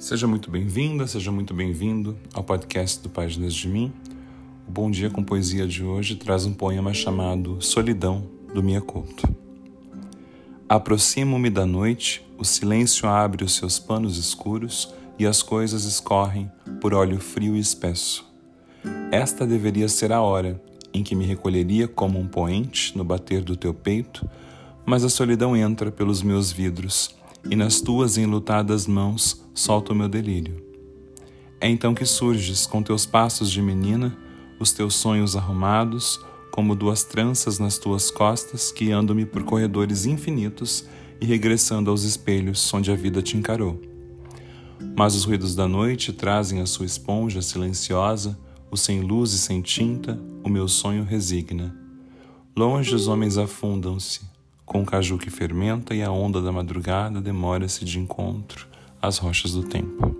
Seja muito bem-vinda, seja muito bem-vindo ao podcast do Páginas de Mim. O Bom Dia com Poesia de hoje traz um poema chamado Solidão, do Mia Couto. Aproximo-me da noite, o silêncio abre os seus panos escuros e as coisas escorrem por óleo frio e espesso. Esta deveria ser a hora em que me recolheria como um poente no bater do teu peito, mas a solidão entra pelos meus vidros e nas tuas enlutadas mãos solta o meu delírio. É então que surges com teus passos de menina, os teus sonhos arrumados, como duas tranças nas tuas costas, guiando-me por corredores infinitos e regressando aos espelhos onde a vida te encarou. Mas os ruídos da noite trazem a sua esponja silenciosa, o sem luz e sem tinta, o meu sonho resigna. Longe os homens afundam-se, com o caju que fermenta e a onda da madrugada demora-se de encontro às rochas do tempo.